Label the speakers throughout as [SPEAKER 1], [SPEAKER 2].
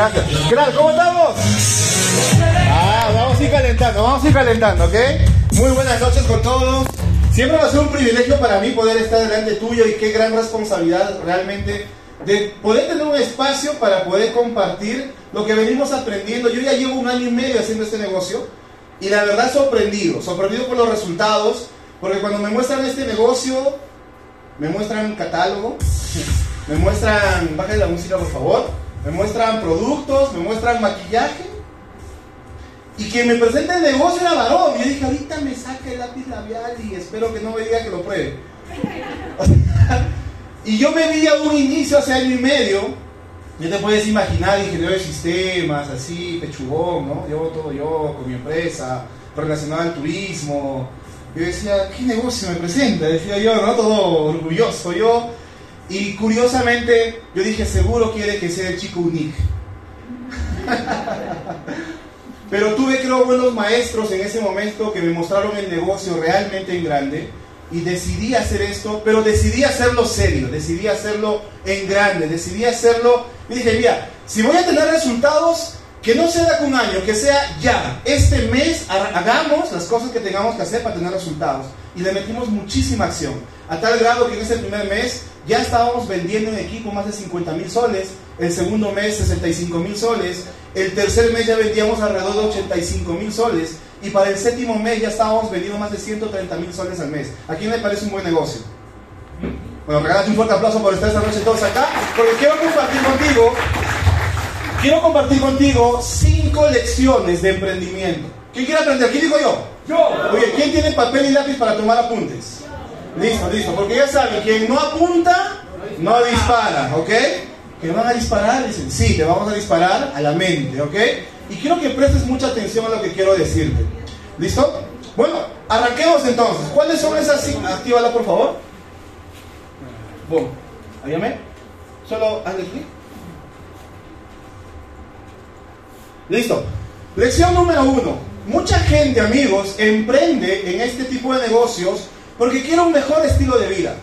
[SPEAKER 1] ¿Qué tal? ¿Cómo estamos? Ah, vamos a ir calentando, vamos a ir calentando, ¿ok? Muy buenas noches con todos. Siempre va a ser un privilegio para mí poder estar delante tuyo y qué gran responsabilidad realmente de poder tener un espacio para poder compartir lo que venimos aprendiendo. Yo ya llevo un año y medio haciendo este negocio y la verdad sorprendido, sorprendido por los resultados, porque cuando me muestran este negocio, me muestran catálogo, me muestran, bájale la música por favor, me muestran productos, me muestran maquillaje. Y quien me presenta el negocio era varón. Y yo dije, ahorita me saca el lápiz labial y espero que no me diga que lo pruebe. Y yo me vi a un inicio hace año y medio. Ya te puedes imaginar, ingeniero de sistemas, así, pechugón, ¿no? Yo todo yo, con mi empresa, relacionado al turismo. Yo decía, ¿qué negocio me presenta? Decía yo, ¿no? Todo orgulloso yo. Y curiosamente, yo dije, seguro quiere que sea el chico unique. Pero tuve, creo, buenos maestros en ese momento que me mostraron el negocio realmente en grande. Y decidí hacer esto, pero decidí hacerlo serio, decidí hacerlo en grande, decidí hacerlo. Y dije, mira, si voy a tener resultados, que no sea de un año, que sea ya. Este mes hagamos las cosas que tengamos que hacer para tener resultados. Y le metimos muchísima acción. A tal grado que en ese primer mes ya estábamos vendiendo en equipo más de 50 mil soles. El segundo mes 65 mil soles. El tercer mes ya vendíamos alrededor de 85 mil soles. Y para el séptimo mes ya estábamos vendiendo más de 130 mil soles al mes. ¿A quién le parece un buen negocio? Bueno, regálate un fuerte aplauso por estar esta noche todos acá. Porque quiero compartir contigo Quiero compartir contigo cinco lecciones de emprendimiento. ¿Quién quiere aprender? ¿Quién digo yo? Oye, ¿quién tiene papel y lápiz para tomar apuntes? Listo, listo. Porque ya saben, quien no apunta, no dispara, ¿ok? ¿Que van a disparar? Dicen, sí, te vamos a disparar a la mente, ¿ok? Y quiero que prestes mucha atención a lo que quiero decirte. ¿Listo? Bueno, arranquemos entonces. ¿Cuáles son esas? Actívala, por favor. Boom. ¿Ayame? Solo hazle clic. Listo. Lección número uno. Mucha gente, amigos, emprende en este tipo de negocios porque quiere un mejor estilo de vida.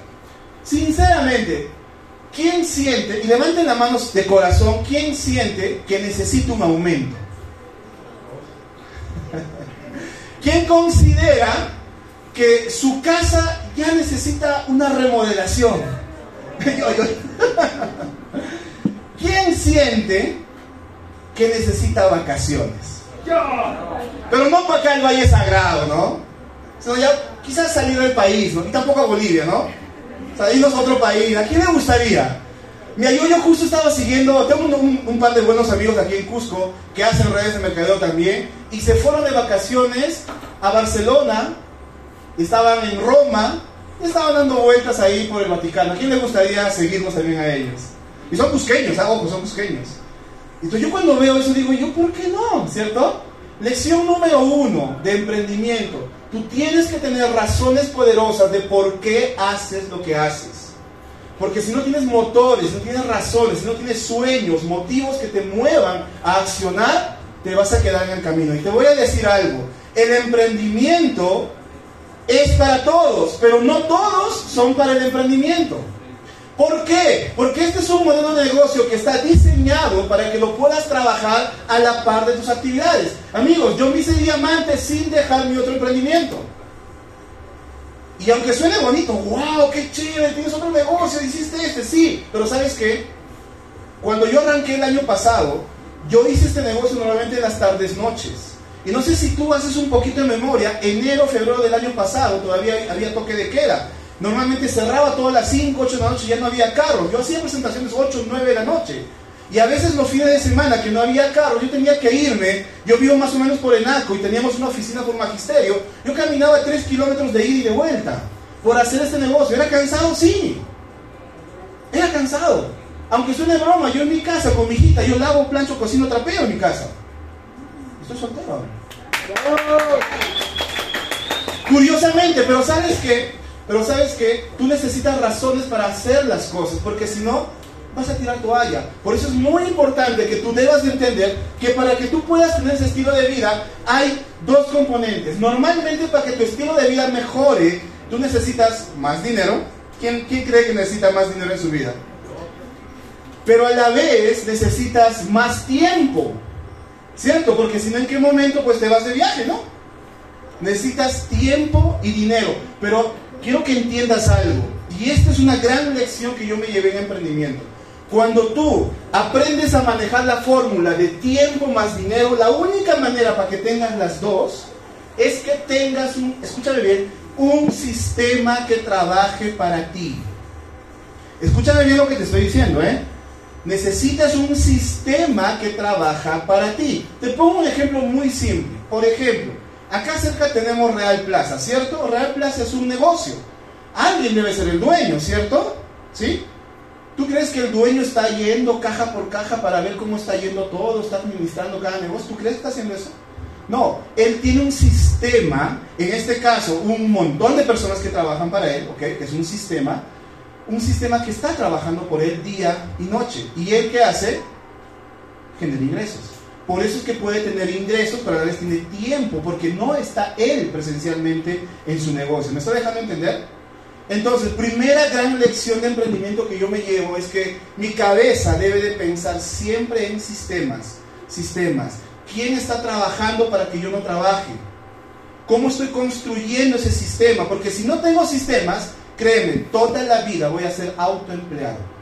[SPEAKER 1] Sinceramente, ¿quién siente, y levanten las manos de corazón, quién siente que necesita un aumento? ¿Quién considera que su casa ya necesita una remodelación? ¿Quién siente que necesita vacaciones. Pero no para acá el Valle Sagrado, ¿no? Sino ya quizás salir del país, ¿no? Y tampoco a Bolivia, ¿no? O sea, irnos a otro país. ¿A quién le gustaría? Mira, yo, yo justo estaba siguiendo, tengo un, par de buenos amigos aquí en Cusco que hacen redes de mercadeo también, y se fueron de vacaciones a Barcelona, estaban en Roma, y estaban dando vueltas ahí por el Vaticano. ¿A quién le gustaría seguirnos también a ellos? Y son cusqueños, ah, ojo, son cusqueños. Entonces yo cuando veo eso digo, ¿yo por qué no? ¿Cierto? Lección número uno de emprendimiento. Tú tienes que tener razones poderosas de por qué haces lo que haces. Porque si no tienes motores, no tienes razones, si no tienes sueños, motivos que te muevan a accionar, te vas a quedar en el camino. Y te voy a decir algo, el emprendimiento es para todos, pero no todos son para el emprendimiento. ¿Por qué? Porque este es un modelo de negocio que está diseñado para que lo puedas trabajar a la par de tus actividades. Amigos, yo me hice diamante sin dejar mi otro emprendimiento. Y aunque suene bonito, wow, qué chévere, tienes otro negocio, hiciste este, sí, pero ¿sabes qué? Cuando yo arranqué el año pasado, yo hice este negocio normalmente en las tardes, noches. Y no sé si tú haces un poquito de memoria, enero, febrero del año pasado todavía había toque de queda. Normalmente cerraba todas las 5, 8 de la noche, ya no había carros. Yo hacía presentaciones 8, 9 de la noche. Y a veces los fines de semana que no había carro, yo tenía que irme, yo vivo más o menos por Enaco y teníamos una oficina por magisterio, yo caminaba tres kilómetros de ida y de vuelta por hacer este negocio. ¿Era cansado? Sí. Era cansado. Aunque suene broma, yo en mi casa con mi hijita, yo lavo, plancho, cocino, trapeo en mi casa. Estoy soltero ahora. Curiosamente, pero ¿sabes qué? Pero ¿sabes qué? Tú necesitas razones para hacer las cosas, porque si no, vas a tirar toalla. Por eso es muy importante que tú debas de entender que para que tú puedas tener ese estilo de vida, hay dos componentes. Normalmente para que tu estilo de vida mejore, tú necesitas más dinero. ¿Quién, quién cree que necesita más dinero en su vida? Pero a la vez necesitas más tiempo. ¿Cierto? Porque si no, ¿en qué momento pues te vas de viaje, no? Necesitas tiempo y dinero. Pero quiero que entiendas algo. Y esta es una gran lección que yo me llevé en emprendimiento. Cuando tú aprendes a manejar la fórmula de tiempo más dinero, la única manera para que tengas las dos es que tengas un, escúchame bien, un sistema que trabaje para ti. Escúchame bien lo que te estoy diciendo, ¿eh? Necesitas un sistema que trabaja para ti. Te pongo un ejemplo muy simple. Por ejemplo, acá cerca tenemos Real Plaza, ¿cierto? Real Plaza es un negocio. Alguien debe ser el dueño, ¿cierto? ¿Sí? ¿Tú crees que el dueño está yendo caja por caja para ver cómo está yendo todo, está administrando cada negocio? ¿Tú crees que está haciendo eso? No, él tiene un sistema, en este caso, un montón de personas que trabajan para él, ¿ok? Es un sistema, un sistema que está trabajando por él día y noche. ¿Y él qué hace? Genera ingresos. Por eso es que puede tener ingresos, pero a la vez tiene tiempo, porque no está él presencialmente en su negocio. ¿Me está dejando entender? Entonces, primera gran lección de emprendimiento que yo me llevo es que mi cabeza debe de pensar siempre en sistemas. Sistemas. ¿Quién está trabajando para que yo no trabaje? ¿Cómo estoy construyendo ese sistema? Porque si no tengo sistemas, créeme, toda la vida voy a ser autoempleado.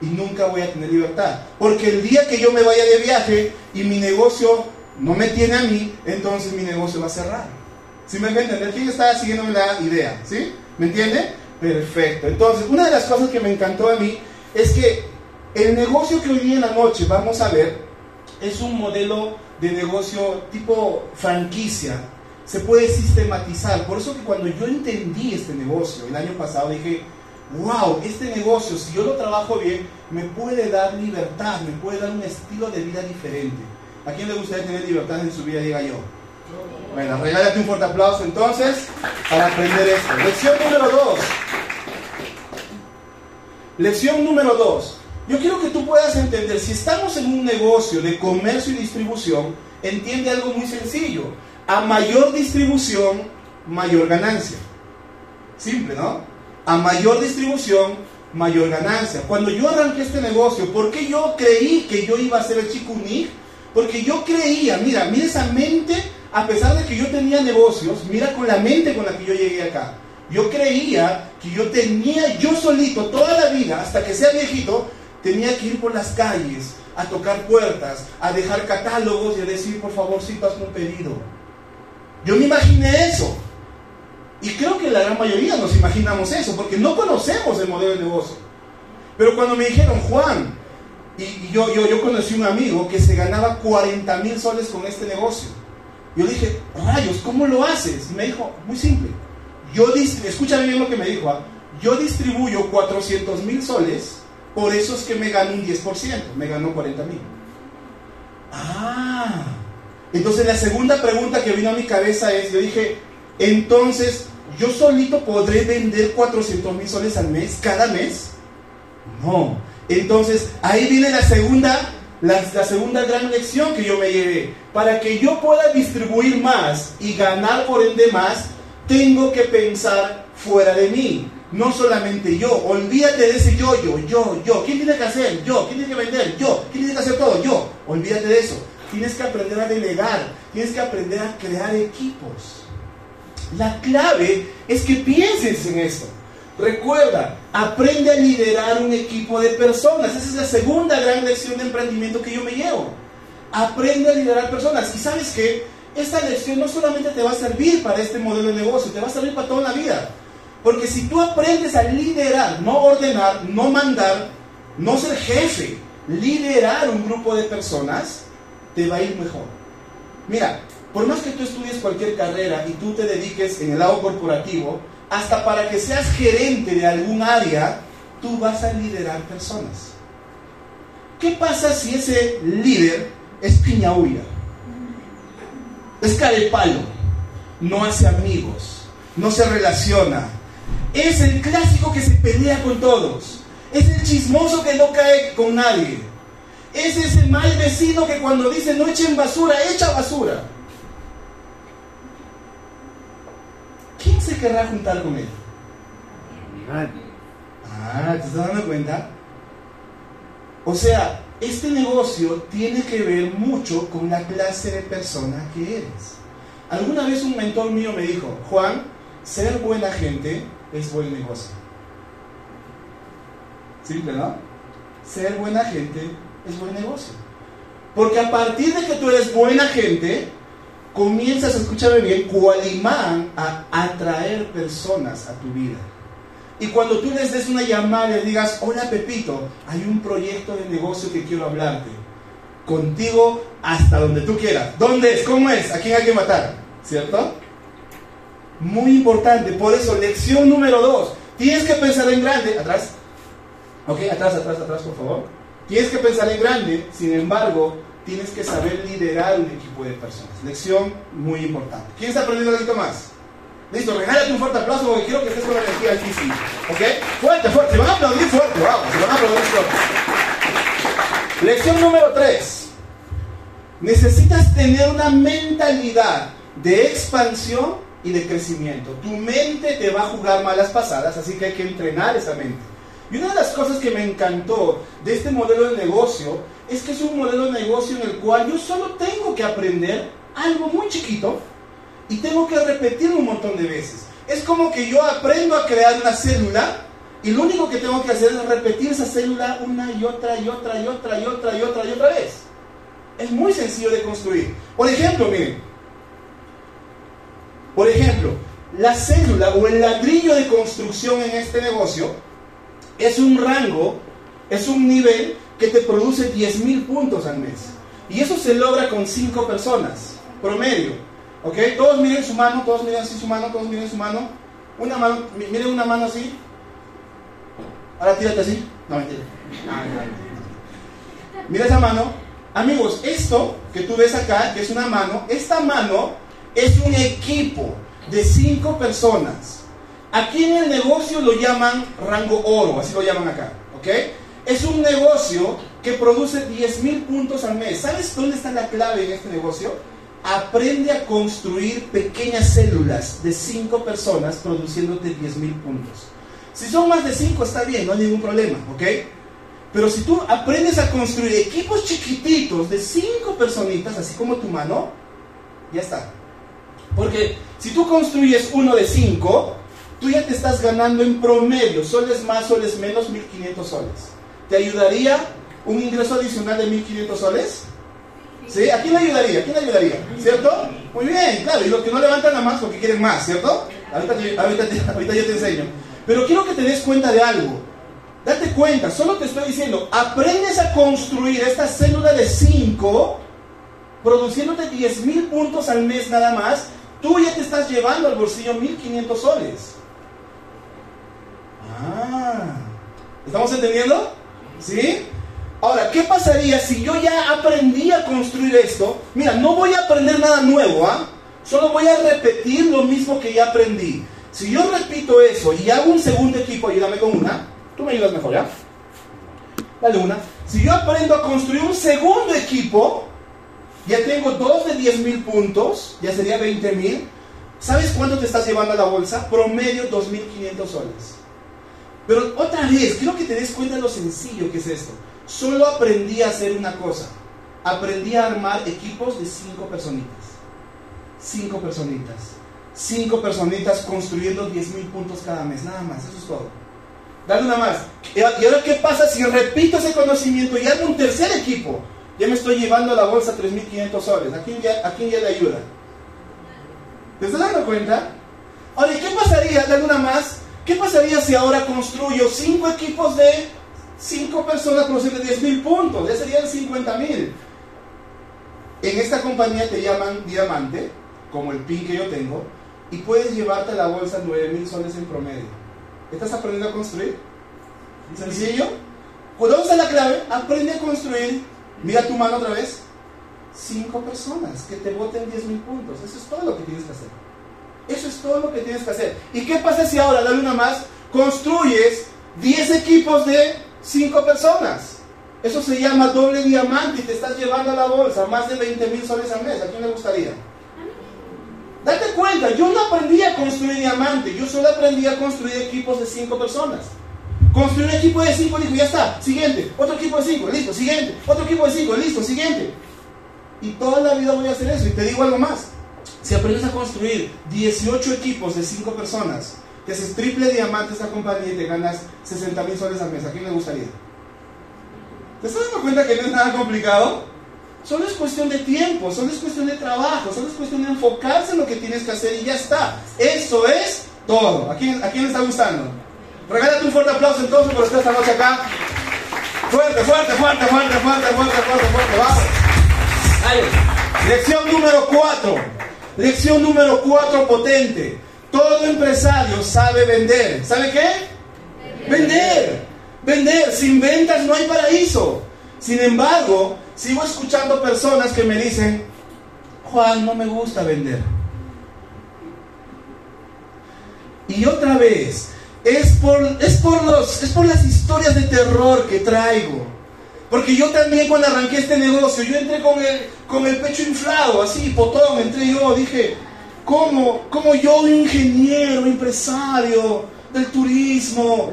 [SPEAKER 1] Y nunca voy a tener libertad. Porque el día que yo me vaya de viaje y mi negocio no me tiene a mí, entonces mi negocio va a cerrar. ¿Sí me entienden? ¿Quién está siguiendo la idea? ¿Sí? ¿Me entiende? Perfecto. Entonces, una de las cosas que me encantó a mí es que el negocio que hoy día en la noche vamos a ver es un modelo de negocio tipo franquicia. Se puede sistematizar. Por eso que cuando yo entendí este negocio el año pasado dije, wow, este negocio, si yo lo trabajo bien, me puede dar libertad, me puede dar un estilo de vida diferente. ¿A quién le gustaría tener libertad en su vida? Diga yo. Bueno, regálate un fuerte aplauso entonces para aprender esto. Lección número dos. Lección número dos. Yo quiero que tú puedas entender, si estamos en un negocio de comercio y distribución, entiende algo muy sencillo. A mayor distribución, mayor ganancia. Simple, ¿no? A mayor distribución, mayor ganancia. Cuando yo arranqué este negocio, ¿por qué yo creí que yo iba a ser el chico unique? Porque yo creía, mira, mira esa mente a pesar de que yo tenía negocios, mira con la mente con la que yo llegué acá. Yo creía que yo tenía, yo solito, toda la vida, hasta que sea viejito, tenía que ir por las calles, a tocar puertas, a dejar catálogos y a decir, por favor, si hazme un pedido. Yo me imaginé eso. Y creo que la gran mayoría nos imaginamos eso, porque no conocemos el modelo de negocio. Pero cuando me dijeron, Juan, y yo, yo, yo conocí un amigo que se ganaba 40 mil soles con este negocio. Yo dije, rayos, ¿cómo lo haces? Y me dijo, muy simple. Yo escúchame bien lo que me dijo. ¿ah? Yo distribuyo 400 mil soles, por eso es que me gano un 10%, me ganó 40 mil. Ah, entonces la segunda pregunta que vino a mi cabeza es, yo dije, entonces, ¿yo solito podré vender 400 mil soles al mes, cada mes? No. Entonces, ahí viene la segunda la, segunda gran lección que yo me llevé, para que yo pueda distribuir más y ganar por ende más, tengo que pensar fuera de mí, no solamente yo. Olvídate de ese yo, yo, yo, yo. ¿Quién tiene que hacer? Yo. ¿Quién tiene que vender? Yo. ¿Quién tiene que hacer todo? Yo. Olvídate de eso. Tienes que aprender a delegar. Tienes que aprender a crear equipos. La clave es que pienses en esto. Recuerda, aprende a liderar un equipo de personas. Esa es la segunda gran lección de emprendimiento que yo me llevo. Aprende a liderar personas. Y sabes que esta lección no solamente te va a servir para este modelo de negocio, te va a servir para toda la vida. Porque si tú aprendes a liderar, no ordenar, no mandar, no ser jefe, liderar un grupo de personas, te va a ir mejor. Mira, por más que tú estudies cualquier carrera y tú te dediques en el lado corporativo, hasta para que seas gerente de algún área, tú vas a liderar personas. ¿Qué pasa si ese líder es piñaúya? Es carepalo, no hace amigos, no se relaciona. Es el clásico que se pelea con todos. Es el chismoso que no cae con nadie. Es ese mal vecino que cuando dice no echen basura, echa basura. ¿Quién se querrá juntar con él? Ah, ¿te estás dando cuenta? O sea, este negocio tiene que ver mucho con la clase de persona que eres. Alguna vez un mentor mío me dijo, Juan, ser buena gente es buen negocio. Simple, ¿no? Ser buena gente es buen negocio. Porque a partir de que tú eres buena gente, comienzas, escúchame bien, cual imán a atraer personas a tu vida. Y cuando tú les des una llamada y les digas, hola Pepito, hay un proyecto de negocio que quiero hablarte. Contigo hasta donde tú quieras. ¿Dónde es? ¿Cómo es? ¿A quién hay que matar? ¿Cierto? Muy importante. Por eso, lección número dos. Tienes que pensar en grande. Atrás. Ok, atrás, atrás, atrás, por favor. Tienes que pensar en grande. Sin embargo, tienes que saber liderar un equipo de personas. Lección muy importante. ¿Quién está aprendiendo algo más? Listo, regálate un fuerte aplauso porque quiero que estés con la energía altísima. ¿Ok? Fuerte, fuerte. Se van a aplaudir fuerte. Vamos, se van a aplaudir fuerte. Lección número 3. Necesitas tener una mentalidad de expansión y de crecimiento. Tu mente te va a jugar malas pasadas, así que hay que entrenar esa mente. Y una de las cosas que me encantó de este modelo de negocio es que es un modelo de negocio en el cual yo solo tengo que aprender algo muy chiquito y tengo que repetirlo un montón de veces. Es como que yo aprendo a crear una célula y lo único que tengo que hacer es repetir esa célula una y otra y otra y otra y otra y otra y otra vez. Es muy sencillo de construir. Por ejemplo, miren. Por ejemplo, la célula o el ladrillo de construcción en este negocio es un rango, es un nivel que te produce 10.000 puntos al mes. Y eso se logra con 5 personas, promedio. ¿Ok? Todos miren su mano, todos miren así su mano, todos miren su mano. Una mano, miren una mano así. Ahora tírate así. No, mentira. Mira esa mano. Amigos, esto que tú ves acá, que es una mano, esta mano es un equipo de 5 personas. Aquí en el negocio lo llaman rango oro, así lo llaman acá. ¿Ok? Es un negocio que produce 10 mil puntos al mes. ¿Sabes dónde está la clave en este negocio? Aprende a construir pequeñas células de 5 personas produciéndote 10 mil puntos. Si son más de 5 está bien, no hay ningún problema, ¿ok? Pero si tú aprendes a construir equipos chiquititos de 5 personitas, así como tu mano, ya está. Porque si tú construyes uno de 5, tú ya te estás ganando en promedio, soles más, soles menos, 1500 soles. ¿Te ayudaría un ingreso adicional de 1.500 soles? ¿Sí? ¿A quién le ayudaría? ¿A quién le ayudaría? ¿Cierto? Muy bien, claro. Y los que no levantan la más porque quieren más, ¿cierto? Ahorita, ahorita, ahorita yo te enseño. Pero quiero que te des cuenta de algo. Date cuenta, solo te estoy diciendo, aprendes a construir esta célula de 5, produciéndote 10.000 puntos al mes nada más, tú ya te estás llevando al bolsillo 1.500 soles. Ah, ¿estamos entendiendo? ¿Sí? Ahora, ¿qué pasaría si yo ya aprendí a construir esto? Mira, no voy a aprender nada nuevo, ¿ah? Solo voy a repetir lo mismo que ya aprendí. Si yo repito eso y hago un segundo equipo, ayúdame con una. Tú me ayudas mejor, ¿ya? Dale una. Si yo aprendo a construir un segundo equipo, ya tengo dos de 10 mil puntos, ya sería 20 mil. ¿Sabes cuánto te estás llevando a la bolsa? Promedio 2.500 soles. Pero otra vez, quiero que te des cuenta de lo sencillo que es esto. Solo aprendí a hacer una cosa. Aprendí a armar equipos de cinco personitas. Cinco personitas. Cinco personitas construyendo 10 mil puntos cada mes. Nada más, eso es todo. Dale una más. ¿Y ahora qué pasa si repito ese conocimiento y hago un tercer equipo? Ya me estoy llevando a la bolsa 3.500 soles. ¿A quién, ya, ¿A quién ya le ayuda? ¿Te estás dando cuenta? Ahora, ¿qué pasaría? Dale una más. ¿Qué pasaría si ahora construyo cinco equipos de cinco, personas producen 10 mil puntos, ya serían 50 mil. En esta compañía te llaman diamante, como el pin que yo tengo, y puedes llevarte a la bolsa 9 mil soles en promedio. ¿Estás aprendiendo a construir? ¿Sencillo? ¿Cuándo usa la clave? Aprende a construir. Mira tu mano otra vez. Cinco personas que te voten 10 mil puntos. Eso es todo lo que tienes que hacer. Eso es todo lo que tienes que hacer. ¿Y qué pasa si ahora, dale una más, construyes 10 equipos de 5 personas? Eso se llama doble diamante y te estás llevando a la bolsa más de 20 mil soles al mes. ¿A quién le gustaría? Date cuenta, yo no aprendí a construir diamante, yo solo aprendí a construir equipos de 5 personas. Construir un equipo de 5, dijo, ya está, siguiente. Otro equipo de 5, listo, siguiente. Otro equipo de 5, listo, siguiente. Y toda la vida voy a hacer eso. Y te digo algo más. Si aprendes a construir 18 equipos de 5 personas, te haces triple diamante esta compañía y te ganas 60 mil soles al mes. ¿A quién le gustaría? ¿Te estás dando cuenta que no es nada complicado? Solo es cuestión de tiempo, solo es cuestión de trabajo, solo es cuestión de enfocarse en lo que tienes que hacer y ya está. Eso es todo. ¿A quién, a quién le está gustando? Regálate un fuerte aplauso entonces por estar esta noche acá. Fuerte, fuerte, fuerte, fuerte, fuerte, fuerte, fuerte, fuerte. Vamos. Lección número 4. Lección número 4 potente. Todo empresario sabe vender. ¿Sabe qué? Vender. Vender. Sin ventas no hay paraíso. Sin embargo, sigo escuchando personas que me dicen, Juan, no me gusta vender. Y otra vez, es por, es por, los, es por las historias de terror que traigo. Porque yo también cuando arranqué este negocio, yo entré con el, con el pecho inflado, así, potón, entré yo, dije, ¿cómo, cómo yo, ingeniero, empresario del turismo,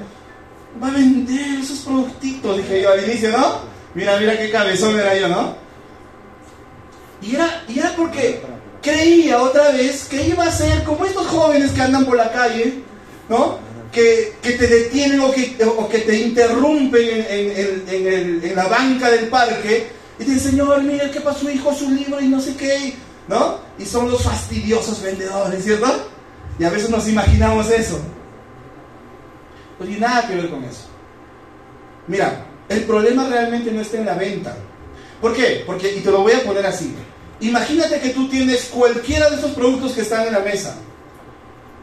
[SPEAKER 1] va a vender esos productitos? Dije yo al inicio, ¿no? Mira, mira qué cabezón era yo, ¿no? Y era, y era porque creía otra vez que iba a ser como estos jóvenes que andan por la calle, ¿no? Que, que te detienen o que, o que te interrumpen en, en, el, en, la banca del parque y te dicen, Señor, mira, ¿qué pasó, hijo? Su libro y no sé qué, ¿no? Y son los fastidiosos vendedores, ¿cierto? Y a veces nos imaginamos eso. Pues y nada que ver con eso. Mira, el problema realmente no está en la venta. ¿Por qué? Porque, y te lo voy a poner así. Imagínate que tú tienes cualquiera de esos productos que están en la mesa.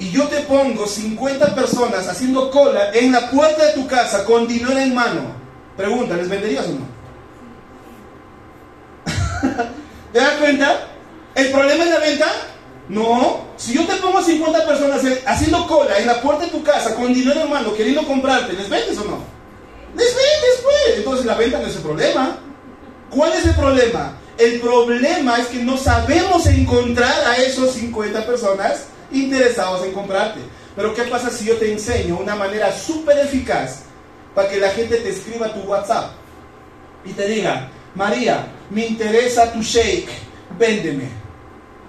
[SPEAKER 1] Y yo te pongo 50 personas haciendo cola en la puerta de tu casa con dinero en mano. Pregunta, ¿les venderías o no? ¿Te das cuenta? ¿El problema es la venta? No. Si yo te pongo 50 personas haciendo cola en la puerta de tu casa con dinero en mano queriendo comprarte, ¿les vendes o no? Les vendes, pues. Entonces la venta no es el problema. ¿Cuál es el problema? El problema es que no sabemos encontrar a esos 50 personas interesados en comprarte. Pero ¿qué pasa si yo te enseño una manera súper eficaz para que la gente te escriba tu WhatsApp y te diga, María, me interesa tu shake, véndeme.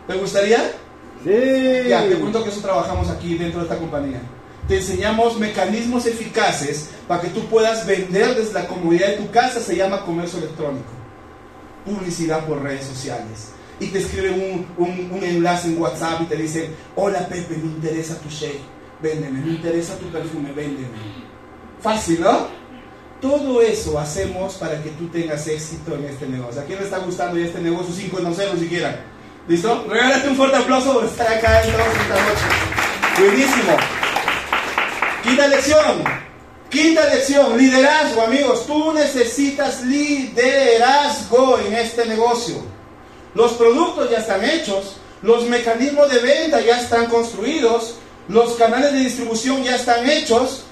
[SPEAKER 1] ¿Te gustaría?
[SPEAKER 2] Sí.
[SPEAKER 1] Ya, te cuento que eso trabajamos aquí dentro de esta compañía. Te enseñamos mecanismos eficaces para que tú puedas vender desde la comodidad de tu casa, se llama comercio electrónico. Publicidad por redes sociales. Y te escriben un, un, un enlace en WhatsApp y te dicen, hola Pepe, me interesa tu shake, véndeme, me interesa tu perfume, véndeme. Fácil, ¿no? Todo eso hacemos para que tú tengas éxito en este negocio. ¿A quién le está gustando ya este negocio sin conocerlo siquiera? ¿Listo? Regálate un fuerte aplauso por estar acá esta noche. Buenísimo. Quinta lección. Quinta lección. Liderazgo, amigos. Tú necesitas liderazgo en este negocio. Los productos ya están hechos. Los mecanismos de venta ya están construidos. Los canales de distribución ya están hechos.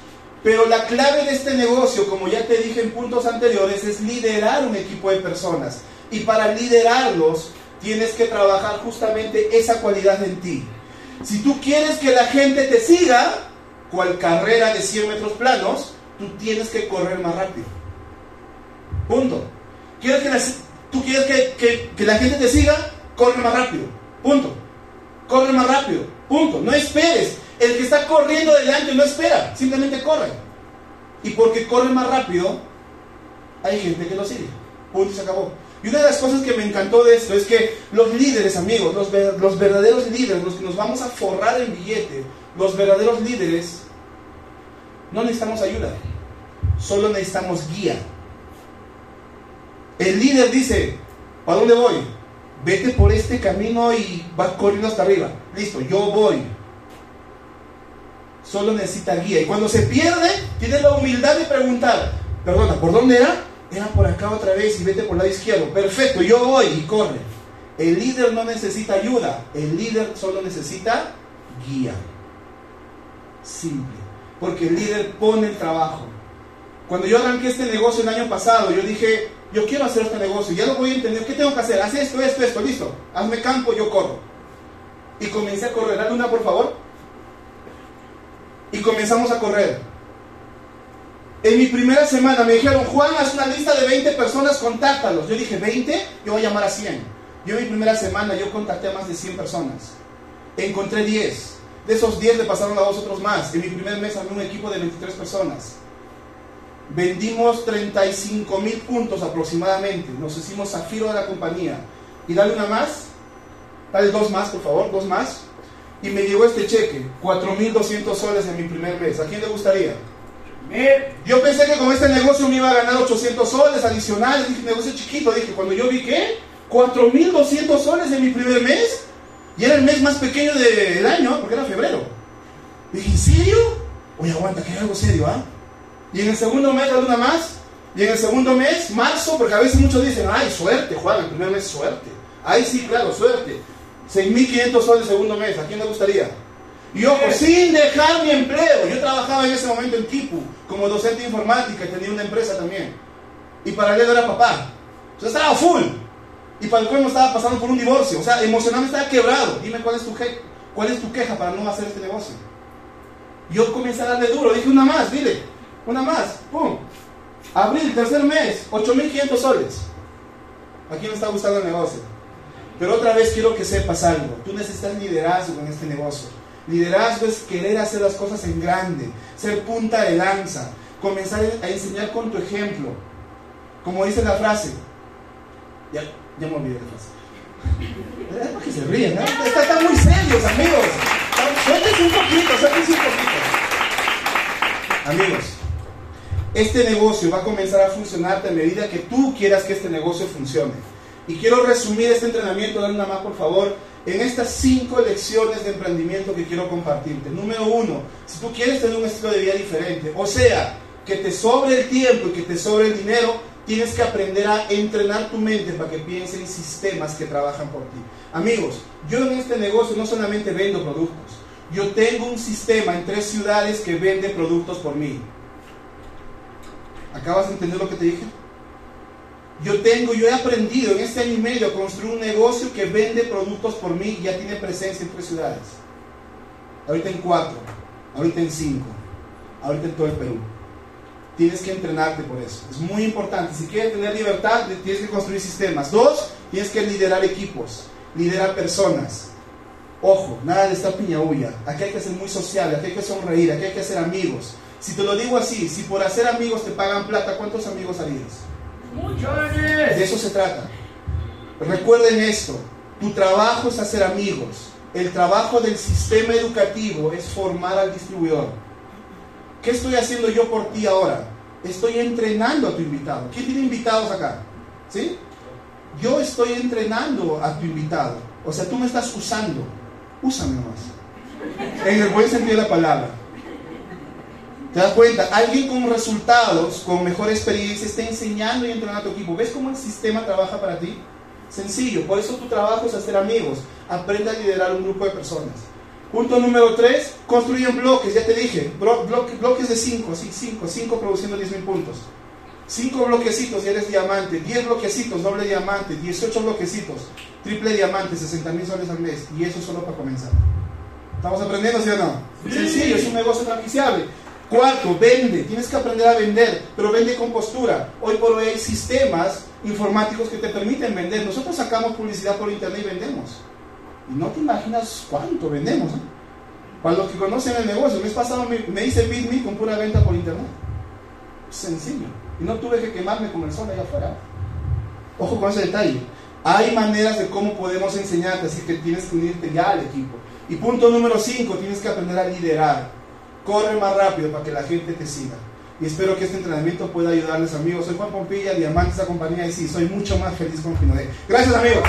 [SPEAKER 1] Pero la clave de este negocio, como ya te dije en puntos anteriores, es liderar un equipo de personas. Y para liderarlos, tienes que trabajar justamente esa cualidad en ti. Si tú quieres que la gente te siga, cual carrera de 100 metros planos, tú tienes que correr más rápido. Punto. ¿Quieres que la, ¿Tú quieres que, que, la gente te siga? Corre más rápido. Punto. Corre más rápido. Punto. No esperes. El que está corriendo delante no espera, simplemente corre. Y porque corre más rápido, hay gente que lo sigue. Punto y se acabó. Y una de las cosas que me encantó de esto es que los líderes, amigos, los, los verdaderos líderes, los que nos vamos a forrar en billete, los verdaderos líderes, no necesitamos ayuda, solo necesitamos guía. El líder dice, ¿a dónde voy? Vete por este camino y vas corriendo hasta arriba. Listo, yo voy. Solo necesita guía. Y cuando se pierde, tiene la humildad de preguntar, perdona, ¿por dónde era? Era por acá otra vez y vete por el lado izquierdo. Perfecto, yo voy y corre. El líder no necesita ayuda, el líder solo necesita guía. Simple. Porque el líder pone el trabajo. Cuando yo arranqué este negocio el año pasado, yo dije, yo quiero hacer este negocio, ya lo voy a entender, ¿qué tengo que hacer? Haz esto, esto, esto, listo. Hazme campo, yo corro. Y comencé a correr. Dale una, por favor. Y comenzamos a correr. En mi primera semana me dijeron, Juan, haz una lista de 20 personas, contáctalos. Yo dije, ¿20? Yo voy a llamar a 100. Yo en mi primera semana, yo contacté a más de 100 personas. Encontré 10. De esos 10 le pasaron a dos otros más. En mi primer mes había un equipo de 23 personas. Vendimos 35 mil puntos aproximadamente. Nos hicimos zafiro de la compañía. Y dale una más. Dale dos más, por favor, dos más. Y me llegó este cheque, 4.200 soles en mi primer mes. ¿A quién le gustaría? Yo pensé que con este negocio me iba a ganar 800 soles adicionales. Dije, negocio chiquito. Dije, cuando yo vi que 4.200 soles en mi primer mes, y era el mes más pequeño del año, porque era febrero. Dije, ¿en serio? Oye, aguanta, que es algo serio, ¿ah? Y en el segundo mes, una más. Y en el segundo mes, marzo, porque a veces muchos dicen, ay, suerte, Juan, el primer mes suerte. Ay, sí, claro, suerte. 6.500 soles el segundo mes, ¿a quién le gustaría? Y ojo, sin dejar mi empleo. Yo trabajaba en ese momento en Kipu como docente de informática y tenía una empresa también. Y paralelo era papá. O sea, estaba full. Y para el cual estaba pasando por un divorcio. O sea, emocionalmente estaba quebrado. Dime cuál es tu, cuál es tu queja para no hacer este negocio. Yo comencé a darle duro. Dije una más, dile. Una más. ¡Pum! Abril, tercer mes, 8.500 soles. ¿A quién le está gustando el negocio? Pero otra vez quiero que sepas algo. Tú necesitas liderazgo en este negocio. Liderazgo es querer hacer las cosas en grande, ser punta de lanza, comenzar a enseñar con tu ejemplo. Como dice la frase. Ya, ya me olvidé la frase. Es para que se ríen, ¿no? Están muy serios, amigos. Suéltense un poquito, suéltense un poquito. Amigos, este negocio va a comenzar a funcionar a medida que tú quieras que este negocio funcione. Y quiero resumir este entrenamiento, dale una más por favor, en estas cinco lecciones de emprendimiento que quiero compartirte. Número uno, si tú quieres tener un estilo de vida diferente, o sea, que te sobre el tiempo y que te sobre el dinero, tienes que aprender a entrenar tu mente para que piense en sistemas que trabajan por ti. Amigos, yo en este negocio no solamente vendo productos, yo tengo un sistema en tres ciudades que vende productos por mí. ¿Acabas de entender lo que te dije? Yo tengo, yo he aprendido en este año y medio a construir un negocio que vende productos por mí y ya tiene presencia en tres ciudades. Ahorita en cuatro, ahorita en cinco, ahorita en todo el Perú. Tienes que entrenarte por eso. Es muy importante. Si quieres tener libertad, tienes que construir sistemas. Dos, tienes que liderar equipos, liderar personas. Ojo, nada de esta piñahuya. Aquí hay que ser muy social, aquí hay que sonreír, aquí hay que ser amigos. Si te lo digo así, si por hacer amigos te pagan plata, ¿cuántos amigos harías? De eso se trata. Recuerden esto, tu trabajo es hacer amigos. El trabajo del sistema educativo es formar al distribuidor. ¿Qué estoy haciendo yo por ti ahora? Estoy entrenando a tu invitado. ¿Quién tiene invitados acá? ¿Sí? Yo estoy entrenando a tu invitado. O sea, tú me estás usando. Úsame nomás. En el buen sentido de la palabra. ¿Te das cuenta? Alguien con resultados, con mejor experiencia, está enseñando y entrenando a tu equipo. ¿Ves cómo el sistema trabaja para ti? Sencillo. Por eso tu trabajo es hacer amigos. Aprende a liderar un grupo de personas. Punto número 3, construyen bloques. Ya te dije, bloques de 5, así 5, 5 produciendo 10 mil puntos. 5 bloquecitos y eres diamante. 10 bloquecitos, doble diamante. 18 bloquecitos, triple diamante, 60 mil soles al mes. Y eso solo para comenzar. ¿Estamos aprendiendo, sí o no? Sencillo, es un negocio franquiciable. Cuarto, vende. Tienes que aprender a vender, pero vende con postura. Hoy por hoy hay sistemas informáticos que te permiten vender. Nosotros sacamos publicidad por internet y vendemos. Y no te imaginas cuánto vendemos. ¿eh? Para los que conocen el negocio, el mes pasado me, me hice BitMe con pura venta por internet. Sencillo. Y no tuve que quemarme con el sol allá afuera. Ojo con ese detalle. Hay maneras de cómo podemos enseñarte, así que tienes que unirte ya al equipo. Y punto número 5, tienes que aprender a liderar corre más rápido para que la gente te siga. y espero que este entrenamiento pueda ayudarles amigos. Soy Juan Pompilla, Diamantes esa compañía y sí, soy mucho más feliz con Finode. Gracias amigos.